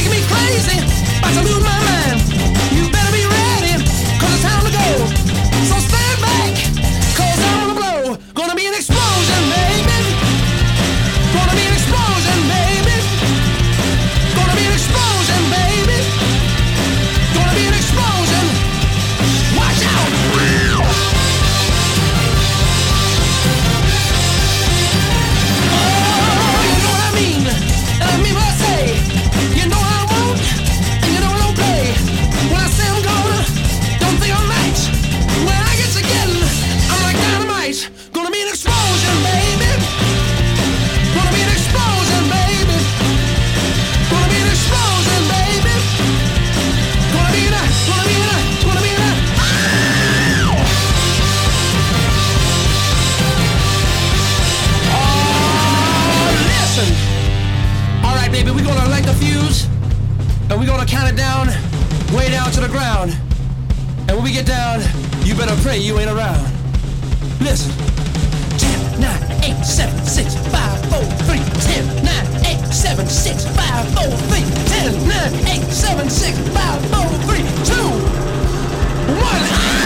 Making me crazy, about to lose my mind. You better be ready, cause it's time to go. Count it down, way down to the ground. And when we get down, you better pray you ain't around. Listen. 10, 9, 8, 7, 6, 5, 4, 3, 10, 9, 8, 7, 6, 5, 4, 3, 10, 9, 8, 7, 6, 5, 4, 3, 2, 1.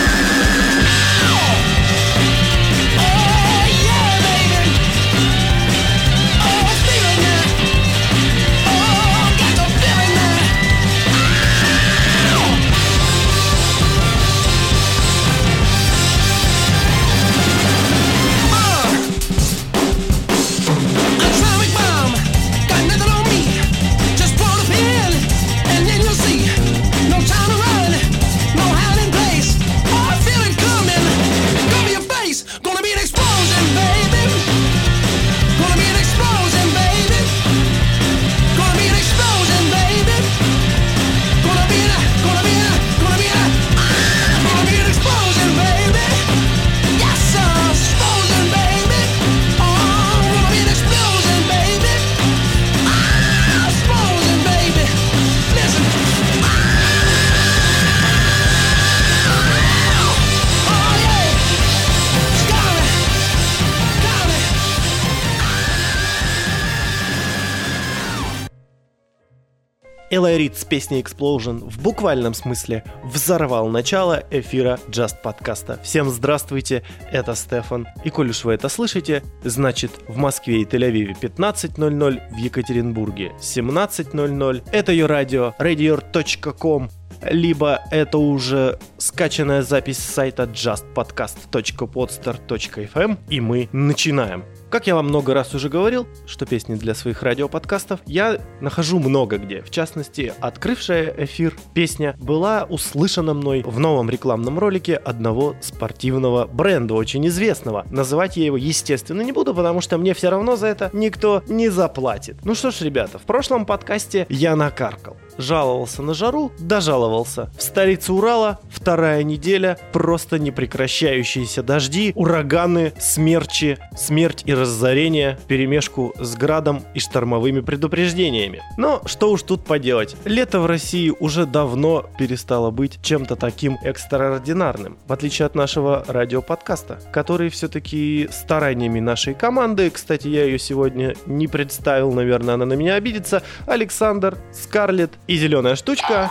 Рид с песней Explosion в буквальном смысле взорвал начало эфира Just подкаста. Всем здравствуйте, это Стефан. И коль уж вы это слышите, значит в Москве и Тель-Авиве 15.00, в Екатеринбурге 17.00. Это ее радио radior.com либо это уже скачанная запись с сайта justpodcast.podster.fm, и мы начинаем. Как я вам много раз уже говорил, что песни для своих радиоподкастов я нахожу много где. В частности, открывшая эфир песня была услышана мной в новом рекламном ролике одного спортивного бренда, очень известного. Называть я его, естественно, не буду, потому что мне все равно за это никто не заплатит. Ну что ж, ребята, в прошлом подкасте я накаркал. Жаловался на жару, дожаловался. В столице Урала вторая неделя, просто непрекращающиеся дожди, ураганы, смерчи, смерть и разорение, перемешку с градом и штормовыми предупреждениями. Но что уж тут поделать, лето в России уже давно перестало быть чем-то таким экстраординарным, в отличие от нашего радиоподкаста, который все-таки стараниями нашей команды, кстати, я ее сегодня не представил, наверное, она на меня обидится, Александр, Скарлетт и Зеленая Штучка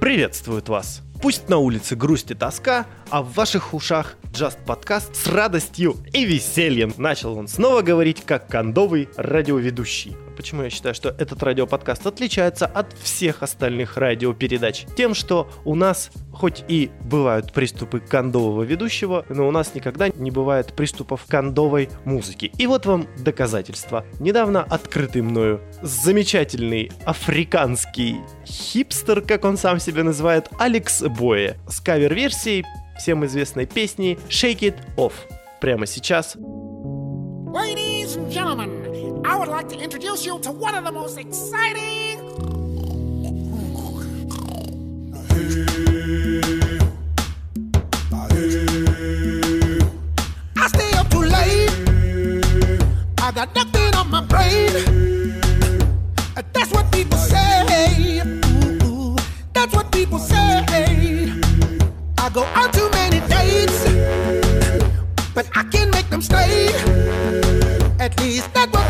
приветствуют вас. Пусть на улице грусть и тоска, а в ваших ушах Just подкаст с радостью и весельем. Начал он снова говорить как кондовый радиоведущий. Почему я считаю, что этот радиоподкаст отличается от всех остальных радиопередач? Тем, что у нас хоть и бывают приступы кондового ведущего, но у нас никогда не бывает приступов кондовой музыки. И вот вам доказательство. Недавно открытый мною замечательный африканский хипстер, как он сам себя называет, Алекс Боя с кавер-версией всем известной песни Shake It Off. прямо сейчас. Ladies and gentlemen, I would like to introduce you to one of the most exciting. I stay up too late. I got nothing on my brain. That's what people say. Ooh, That's what people say. I go out too many dates, but I can make them stay. At least that's what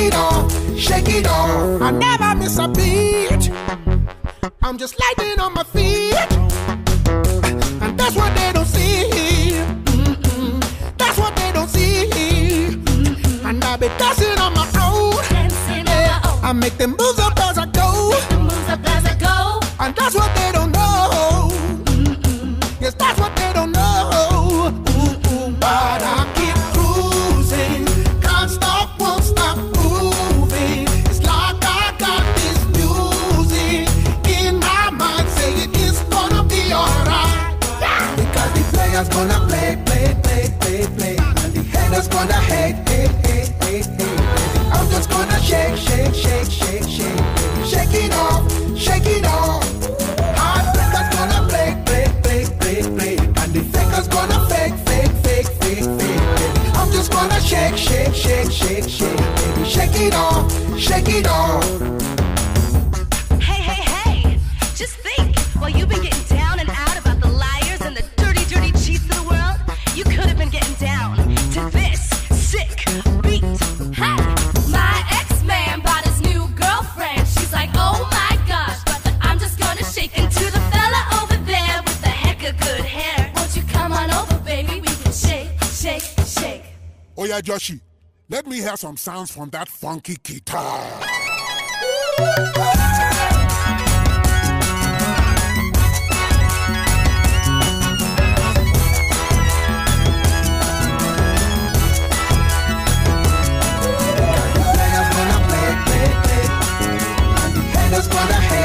it off, shake it off. I never miss a beat. I'm just lightning on my feet. And that's what they don't see. That's what they don't see. And I be dancing on my own. Yeah. I make them moves up as I go. And that's what they it off, shake it off. Hey, hey, hey! Just think, while you've been getting down and out about the liars and the dirty, dirty cheats of the world, you could have been getting down to this sick beat. Hey! My ex-man bought his new girlfriend. She's like, oh my gosh, but I'm just gonna shake into the fella over there with the heck of good hair. Won't you come on over, baby? We can shake, shake, shake. Oh yeah, Joshi, let me hear some sounds from that funky guitar. Gonna play,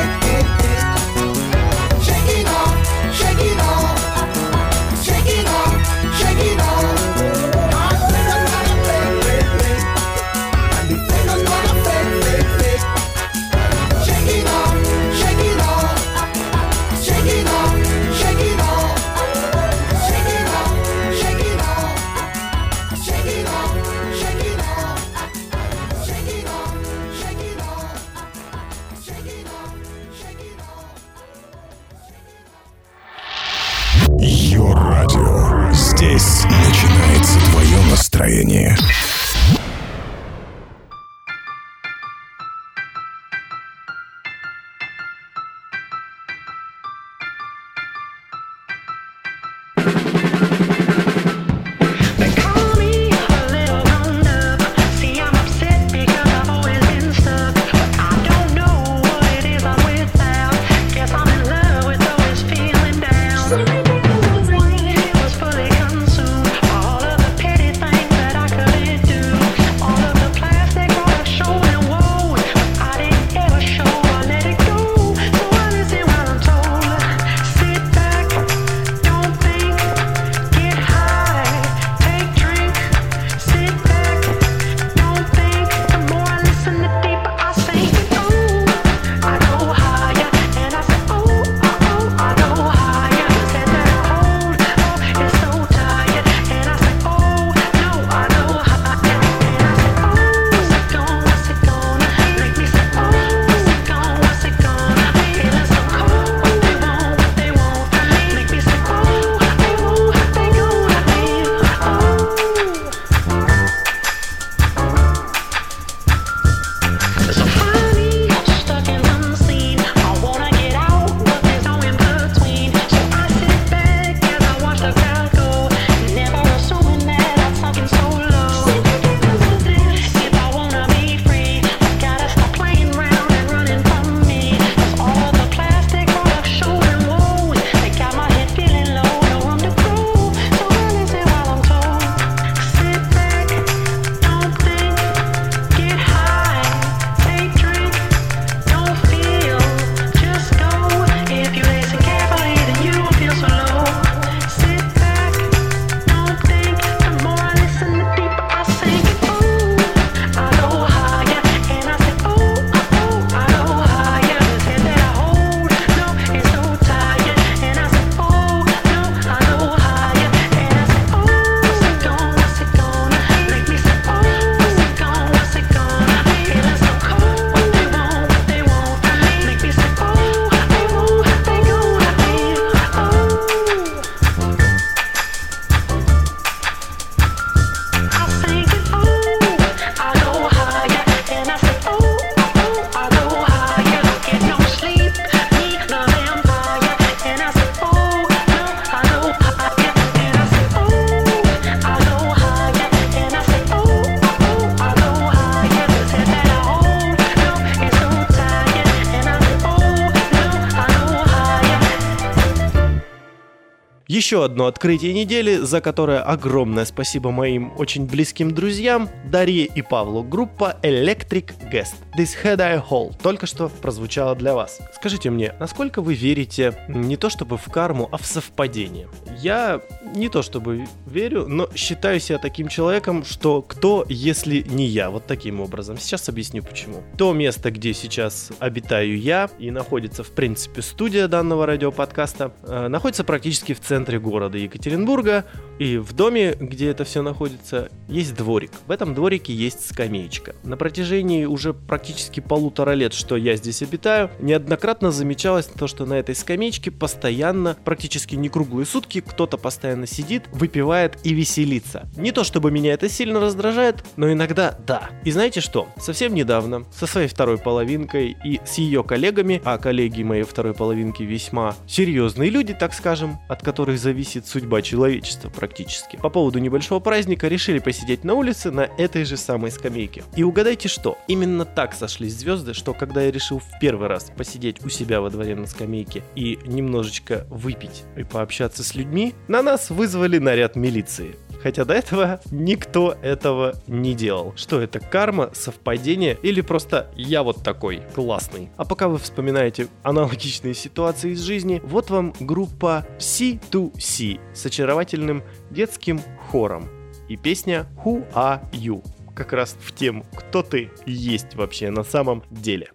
Еще одно открытие недели, за которое огромное спасибо моим очень близким друзьям Дарье и Павлу. Группа Electric Guest. This Head I Hold только что прозвучала для вас. Скажите мне, насколько вы верите не то чтобы в карму, а в совпадение? Я не то чтобы верю, но считаю себя таким человеком, что кто, если не я, вот таким образом. Сейчас объясню почему. То место, где сейчас обитаю я и находится, в принципе, студия данного радиоподкаста, э, находится практически в центре города Екатеринбурга. И в доме, где это все находится, есть дворик. В этом дворике есть скамеечка. На протяжении уже практически полутора лет, что я здесь обитаю, неоднократно замечалось то, что на этой скамеечке постоянно, практически не круглые сутки, кто-то постоянно сидит, выпивает и веселится. Не то чтобы меня это сильно раздражает, но иногда да. И знаете что? Совсем недавно со своей второй половинкой и с ее коллегами, а коллеги моей второй половинки весьма серьезные люди, так скажем, от которых зависит судьба человечества практически. По поводу небольшого праздника решили посидеть на улице на этой же самой скамейке. И угадайте что? Именно так сошлись звезды, что когда я решил в первый раз посидеть у себя во дворе на скамейке и немножечко выпить и пообщаться с людьми, на нас вызвали наряд милиции. Хотя до этого никто этого не делал. Что это, карма, совпадение или просто я вот такой классный? А пока вы вспоминаете аналогичные ситуации из жизни, вот вам группа C2C с очаровательным детским хором и песня Who Are You? Как раз в тему «Кто ты есть вообще на самом деле?»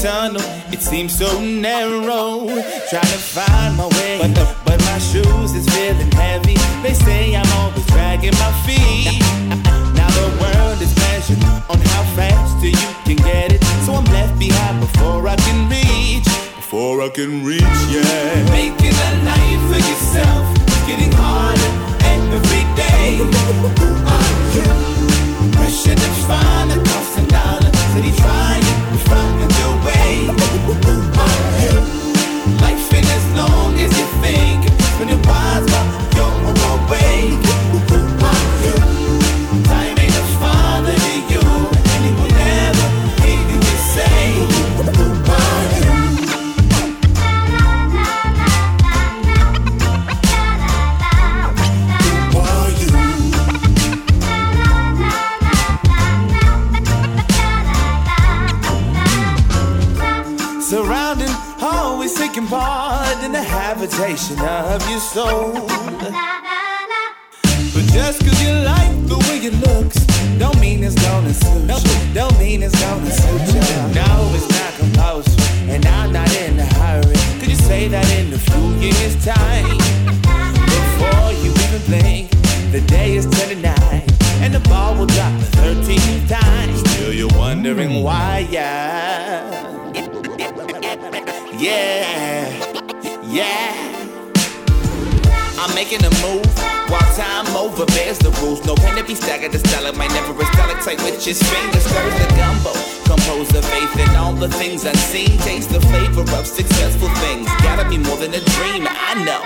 Tunnel it seems so narrow. Trying to find my way, but the, but my shoes is feeling heavy. They say I'm always dragging my feet. Now the world is measured on how fast you can get it, so I'm left behind before I can reach. Before I can reach, yeah. Making a life for yourself, getting harder every day. Who are you? Pressure to find a thousand dollars. City trying to Surrounding, always taking part in the habitation of your soul. But just cause you like the way it looks, don't mean it's gonna suit you. Don't mean it's gonna suit you. No, it's not compulsory, and I'm not in a hurry. Could you say that in a few years' time? Before you even blink, the day is 29, and the ball will drop 13 times. Still you're wondering why, yeah. Yeah, yeah. I'm making a move while time over bears the rules. No pen to be staggered, the style might never a stalactite with his fingers. Stirs the gumbo, compose the faith in all the things unseen. Taste the flavor of successful things. Gotta be more than a dream, I know.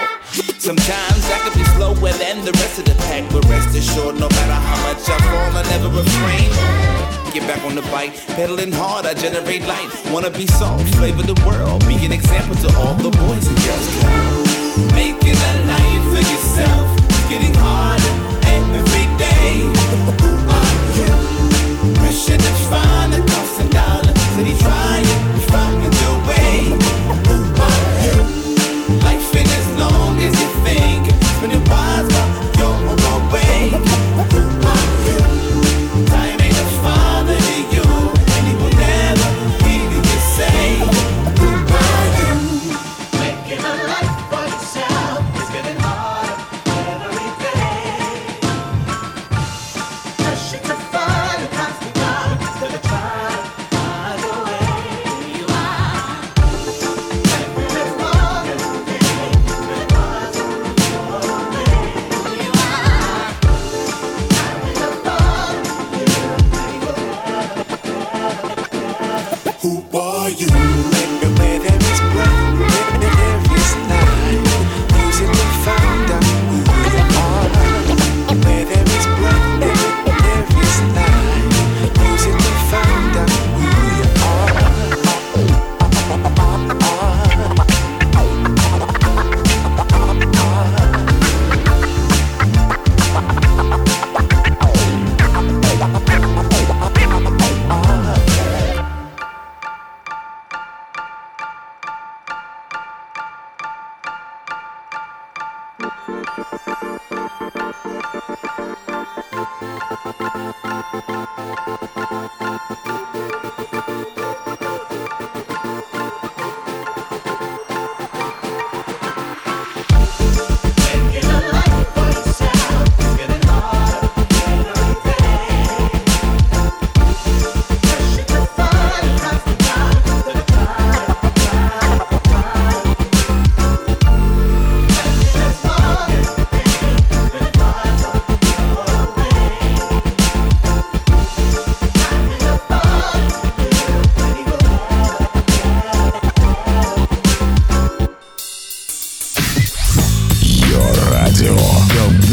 Sometimes I could be slower than the rest of the pack, but rest assured, no matter how much I fall, I never refrain. Get back on the bike, pedaling hard, I generate light. Wanna be soft, flavor the world, be an example to all the boys and girls. Making a life for yourself, getting harder every day. Who are you? Pressure to find a thousand dollars, city trying to find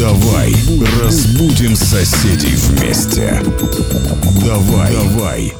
Давай разбудим соседей вместе. Давай, давай.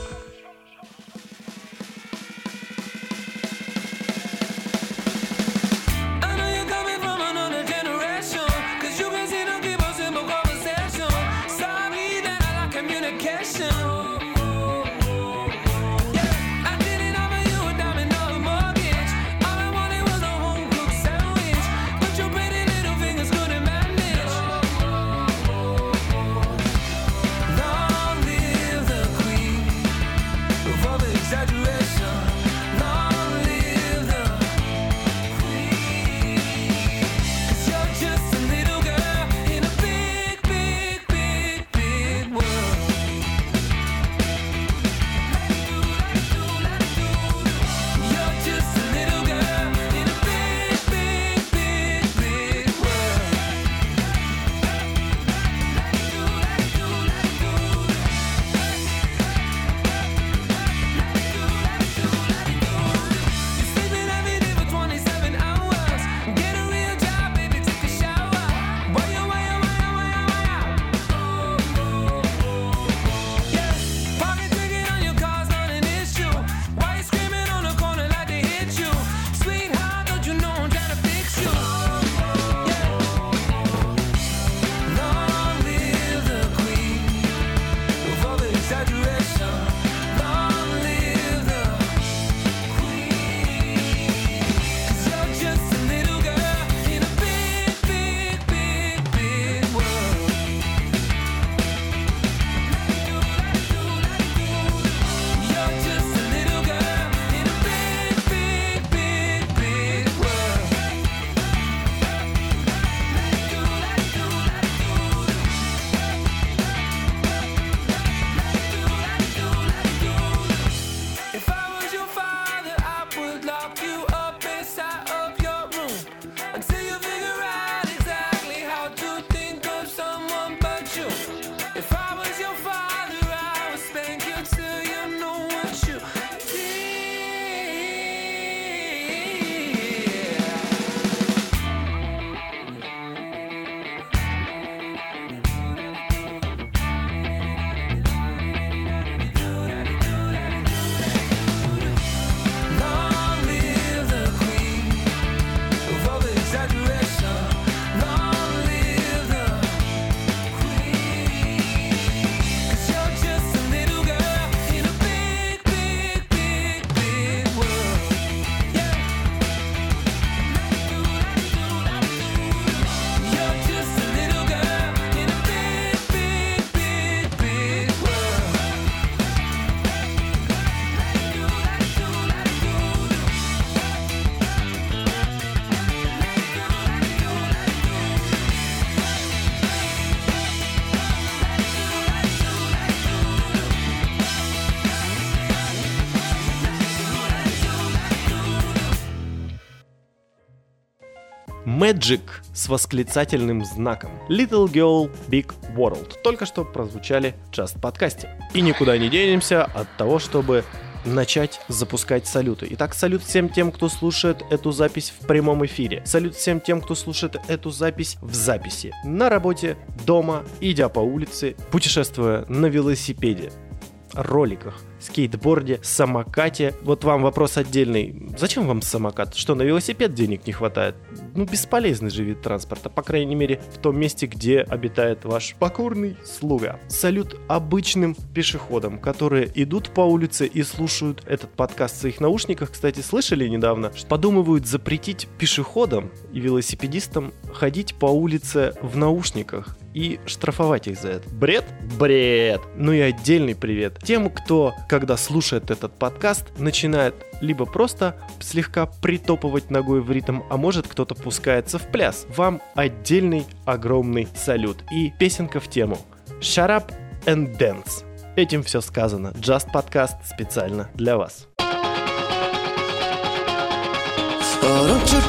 Magic с восклицательным знаком. Little Girl Big World. Только что прозвучали в Just подкасте. И никуда не денемся от того, чтобы начать запускать салюты. Итак, салют всем тем, кто слушает эту запись в прямом эфире. Салют всем тем, кто слушает эту запись в записи. На работе, дома, идя по улице, путешествуя на велосипеде, роликах, скейтборде, самокате. Вот вам вопрос отдельный. Зачем вам самокат? Что, на велосипед денег не хватает? Ну, бесполезный же вид транспорта, по крайней мере, в том месте, где обитает ваш покорный слуга. Салют обычным пешеходам, которые идут по улице и слушают этот подкаст в своих наушниках. Кстати, слышали недавно, что подумывают запретить пешеходам и велосипедистам ходить по улице в наушниках и штрафовать их за это. Бред? Бред! Ну и отдельный привет тем, кто, когда слушает этот подкаст, начинает либо просто слегка притопывать ногой в ритм, а может кто-то пускается в пляс. Вам отдельный огромный салют. И песенка в тему. Shut up and dance. Этим все сказано. Just подкаст специально для вас. Oh,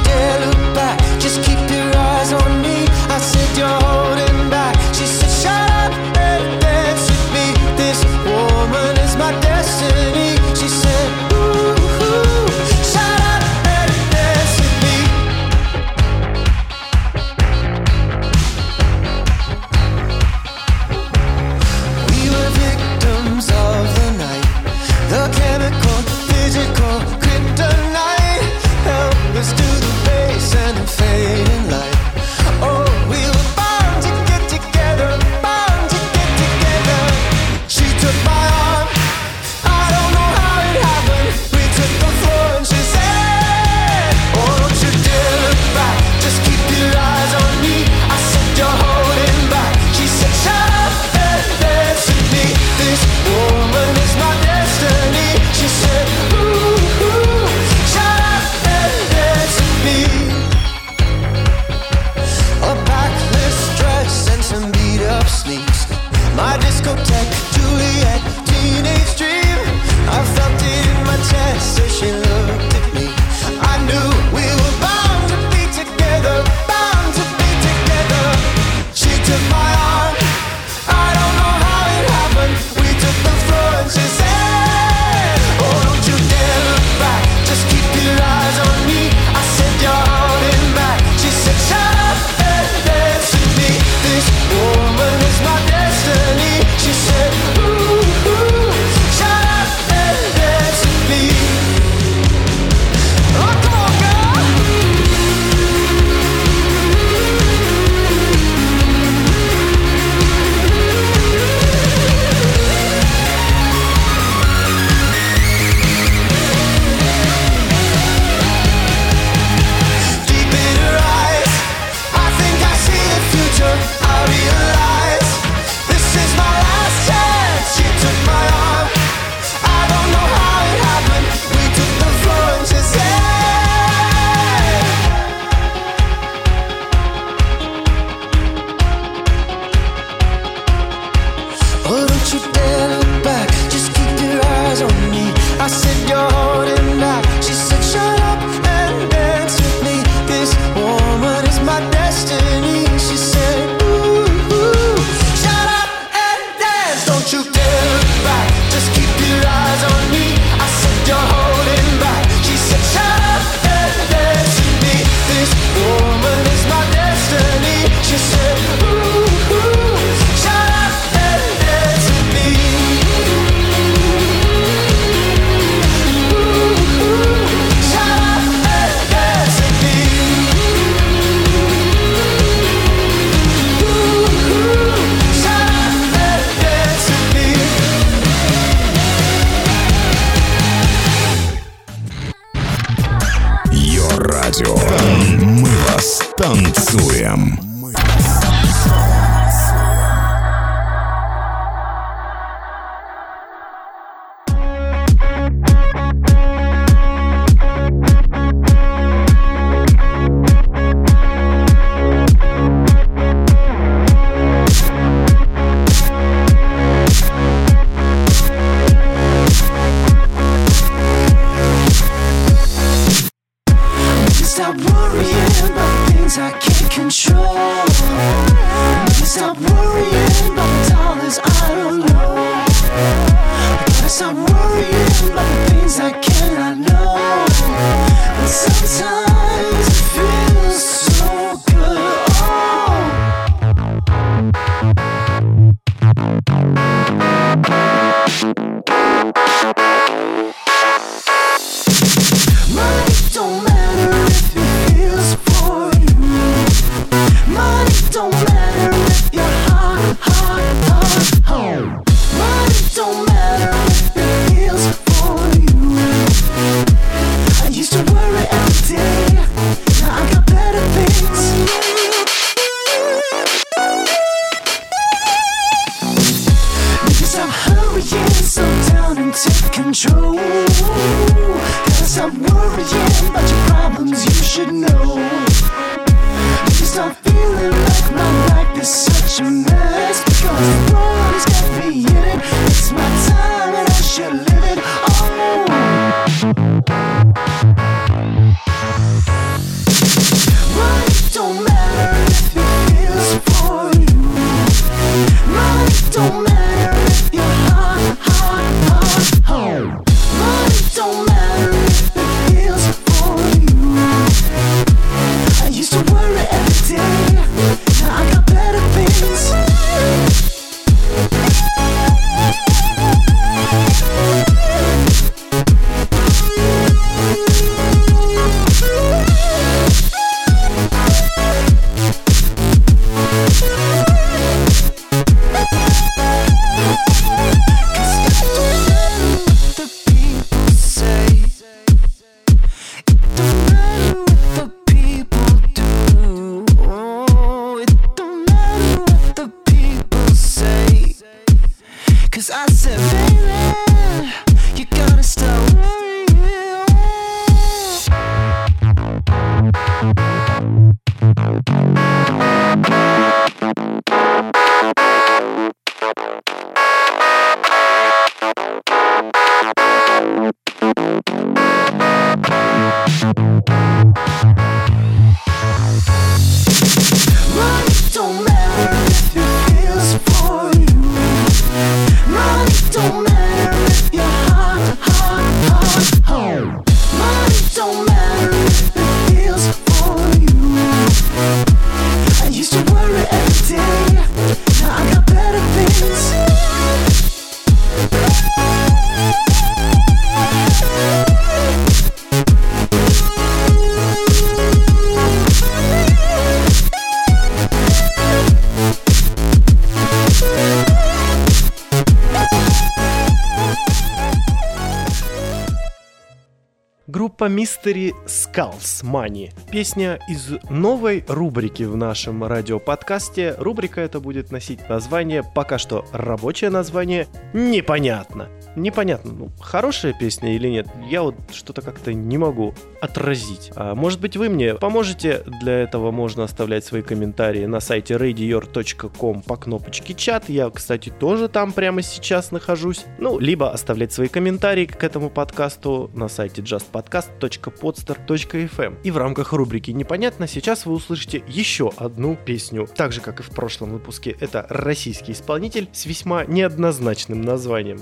Группа Mystery Skulls Money. Песня из новой рубрики в нашем радиоподкасте. Рубрика эта будет носить название, пока что рабочее название, непонятно. Непонятно, ну, хорошая песня или нет, я вот что-то как-то не могу отразить. А, может быть, вы мне поможете? Для этого можно оставлять свои комментарии на сайте radior.com по кнопочке чат. Я, кстати, тоже там прямо сейчас нахожусь. Ну, либо оставлять свои комментарии к этому подкасту на сайте justpodcast.podster.fm. И в рамках рубрики «Непонятно» сейчас вы услышите еще одну песню. Так же, как и в прошлом выпуске, это российский исполнитель с весьма неоднозначным названием.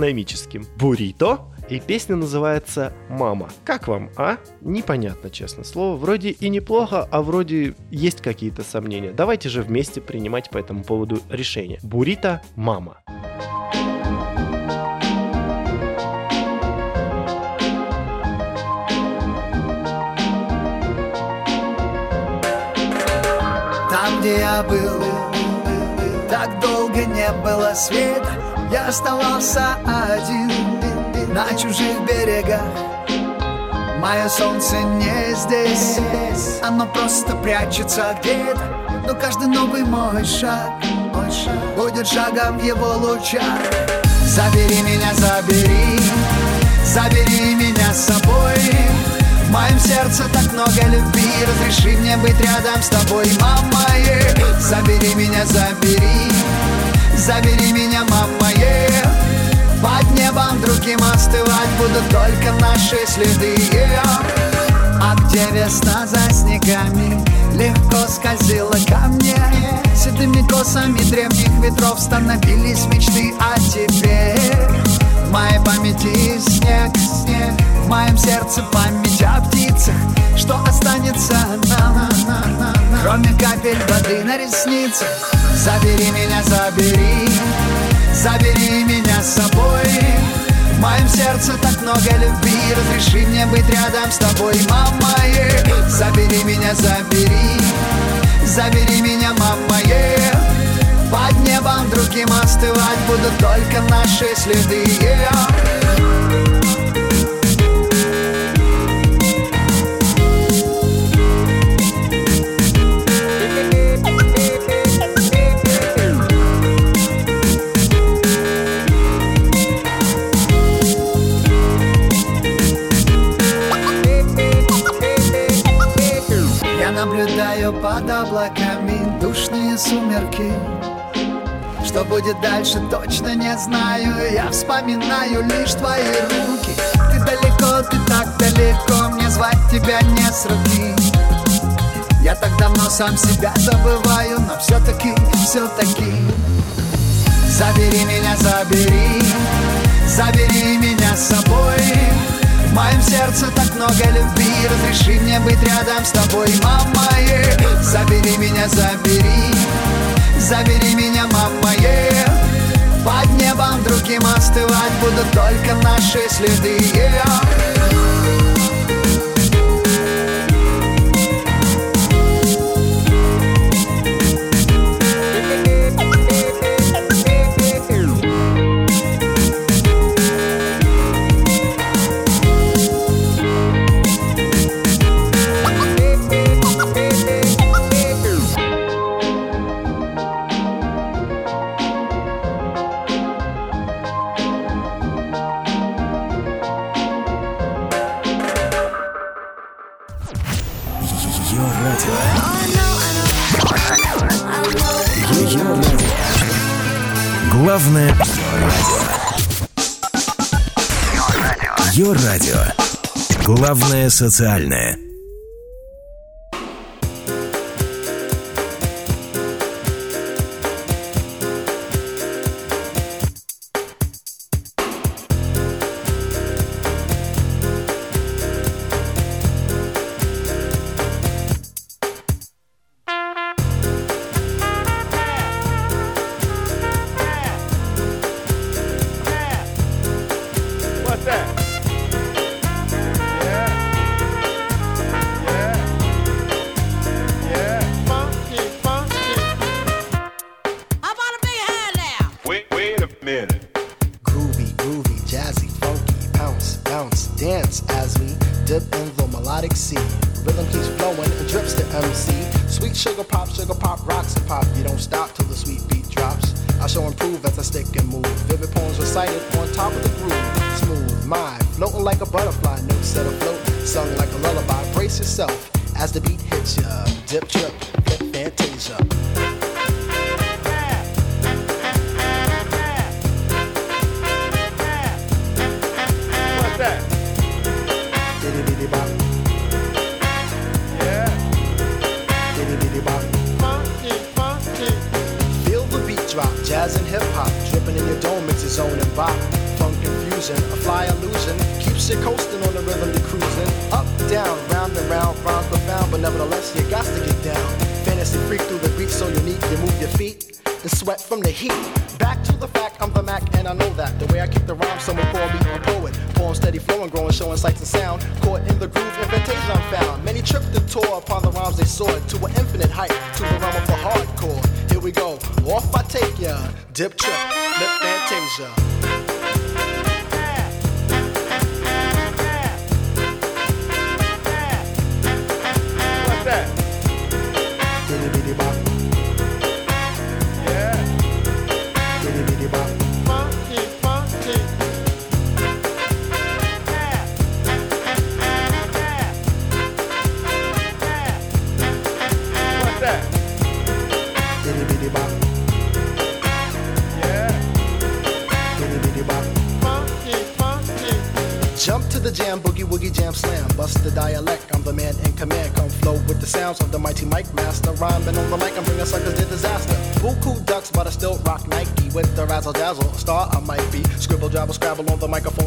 Гастрономическим. Бурито. И песня называется «Мама». Как вам, а? Непонятно, честно слово. Вроде и неплохо, а вроде есть какие-то сомнения. Давайте же вместе принимать по этому поводу решение. Бурито «Мама». Там, где я был, так долго не было света Я оставался один на чужих берегах. Мое солнце не здесь Оно просто прячется где-то. Но каждый новый мой шаг, Будет шагом его лучах Забери меня, забери Забери меня с собой. В моем сердце так много любви Разреши мне быть рядом с тобой, мама. Забери меня, забери Забери меня, мама е. Под небом другим остывать Будут только наши следы е. А где весна за снегами Легко скользила ко мне Седыми косами древних ветров Становились мечты А теперь в моей памяти снег, снег моем сердце память о птицах Что останется Кроме капель воды на ресницах Забери меня, забери Забери меня с собой В моем сердце так много любви Разреши мне быть рядом с тобой, мама е. Забери меня, забери Забери меня, мама е. Под небом другим остывать Будут только наши следы е. Сумерки. Что будет дальше, точно не знаю. Я вспоминаю лишь твои руки. Ты далеко, ты так далеко Мне звать тебя не с Я так давно сам себя забываю Но все-таки, все-таки Забери меня, забери. Забери меня с собой В моем сердце так много любви Разреши мне быть рядом с тобой, мама е. Забери меня, забери Забери меня, мама е. Под небом другим остывать Будут только наши следы е. Главное социальное. Mighty Mike Master. Rhyming on the mic, I'm bringing suckers to disaster. Buku ducks, but I still rock Nike with the razzle dazzle. Star I might be. Scribble, jabble, scrabble on the microphone.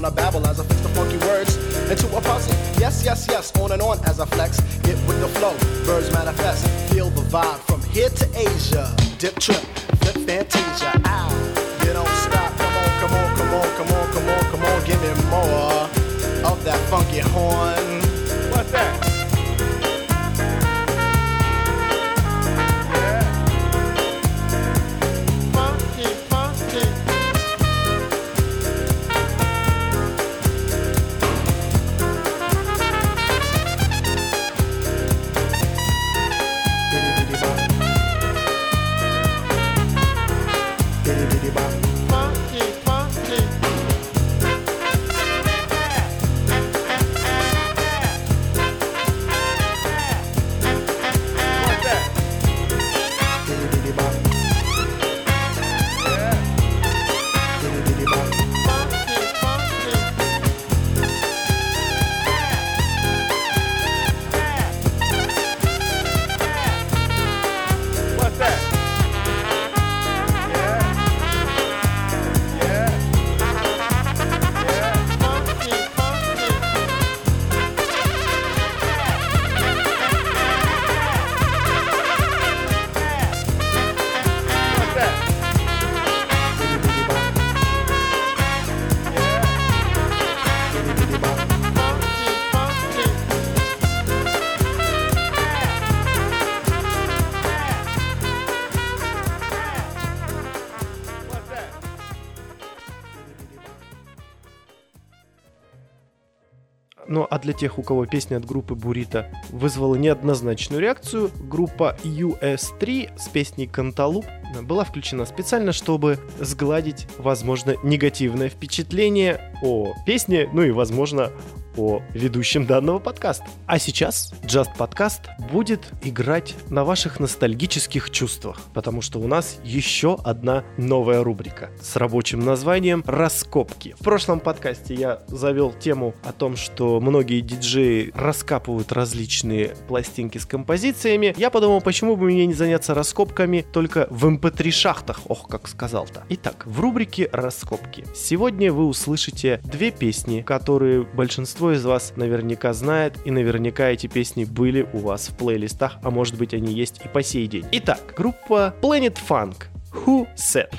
Для тех, у кого песня от группы Бурита вызвала неоднозначную реакцию, группа US3 с песней «Канталуп» была включена специально, чтобы сгладить, возможно, негативное впечатление о песне, ну и, возможно, о ведущем данного подкаста. А сейчас Just Podcast будет играть на ваших ностальгических чувствах, потому что у нас еще одна новая рубрика с рабочим названием «Раскопки». В прошлом подкасте я завел тему о том, что многие диджеи раскапывают различные пластинки с композициями. Я подумал, почему бы мне не заняться раскопками только в mp3 шахтах, ох, как сказал-то. Итак, в рубрике «Раскопки» сегодня вы услышите две песни, которые большинство из вас наверняка знает, и наверняка эти песни были у вас в плейлистах, а может быть они есть и по сей день. Итак, группа Planet Funk. Who Said?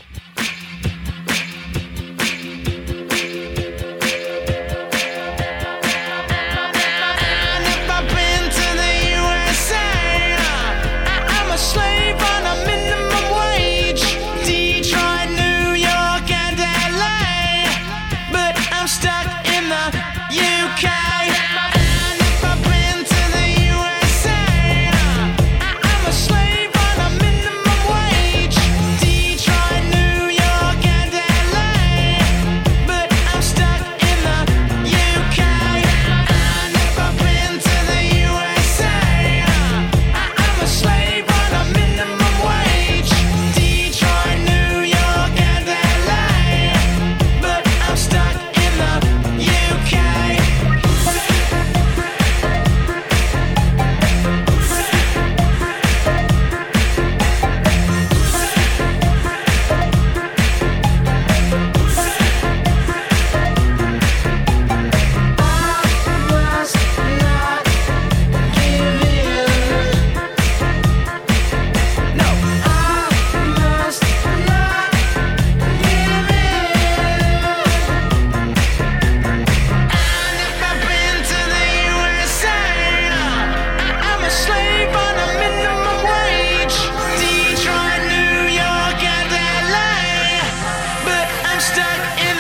stuck in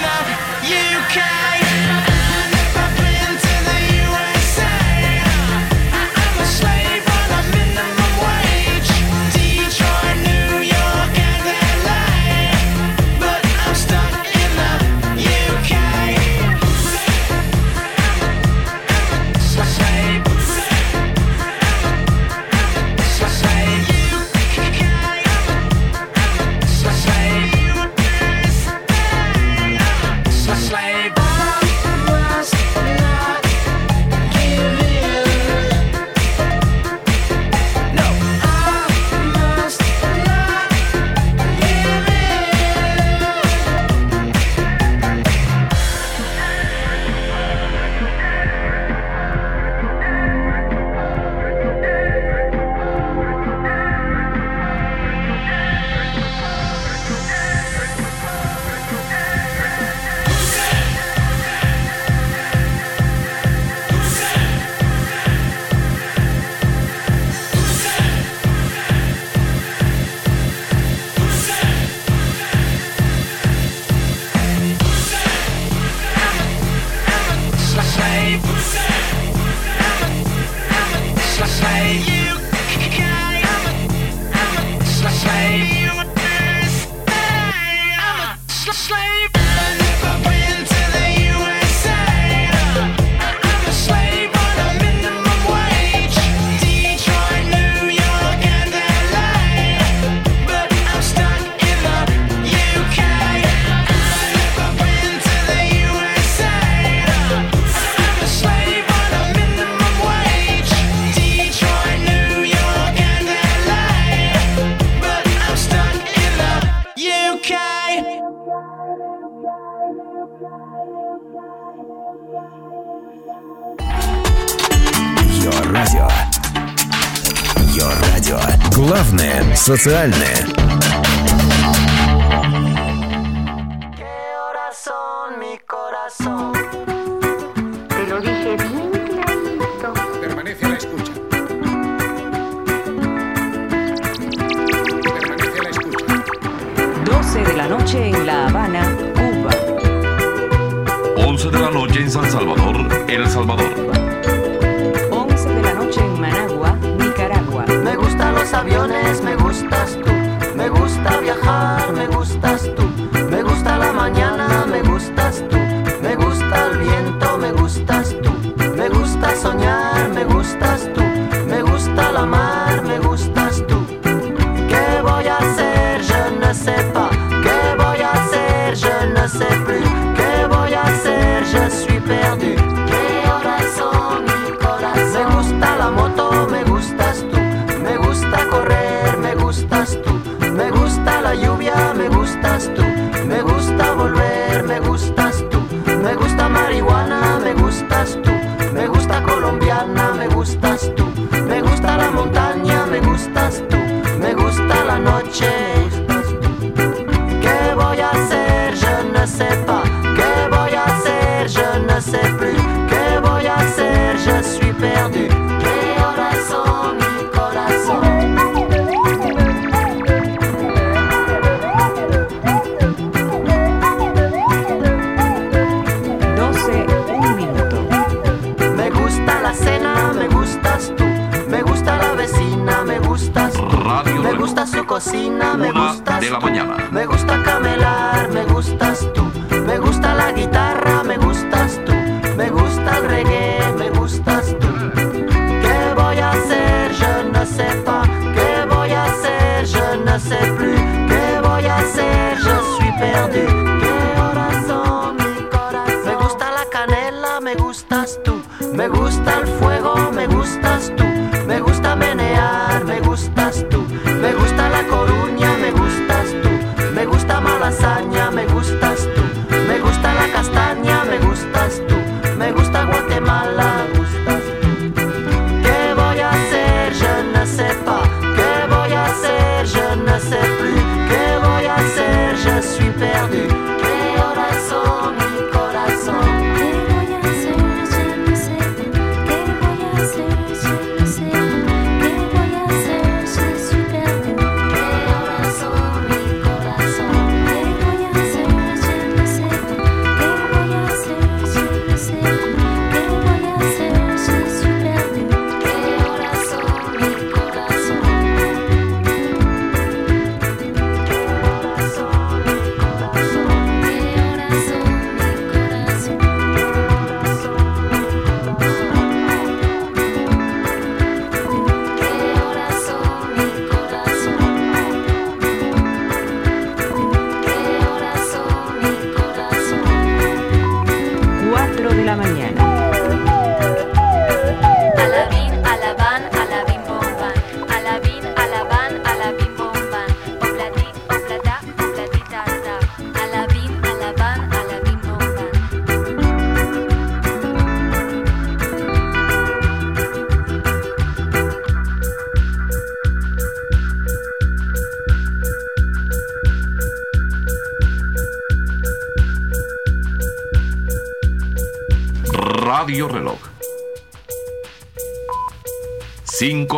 Социальное.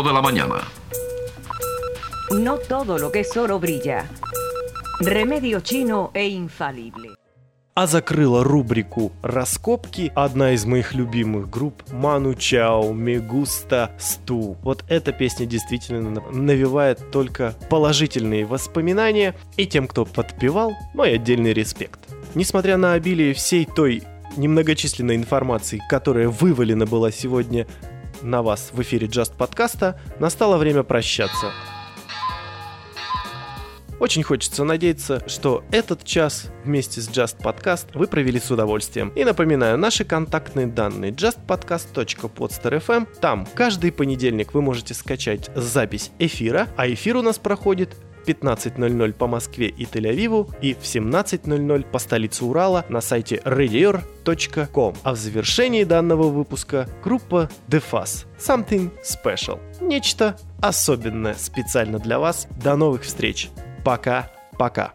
de la mañana. No todo lo que es oro brilla. Remedio chino e infalible. А закрыла рубрику «Раскопки» одна из моих любимых групп «Ману Чао», «Мегуста», «Сту». Вот эта песня действительно навевает только положительные воспоминания и тем, кто подпевал, мой отдельный респект. Несмотря на обилие всей той немногочисленной информации, которая вывалена была сегодня на вас в эфире Just подкаста. Настало время прощаться. Очень хочется надеяться, что этот час вместе с Just Podcast вы провели с удовольствием. И напоминаю, наши контактные данные justpodcast.podster.fm. Там каждый понедельник вы можете скачать запись эфира, а эфир у нас проходит 15.00 по Москве и Тель-Авиву и в 17.00 по столице Урала на сайте radior.com. А в завершении данного выпуска группа The DeFaz Something Special. Нечто особенное специально для вас. До новых встреч. Пока-пока.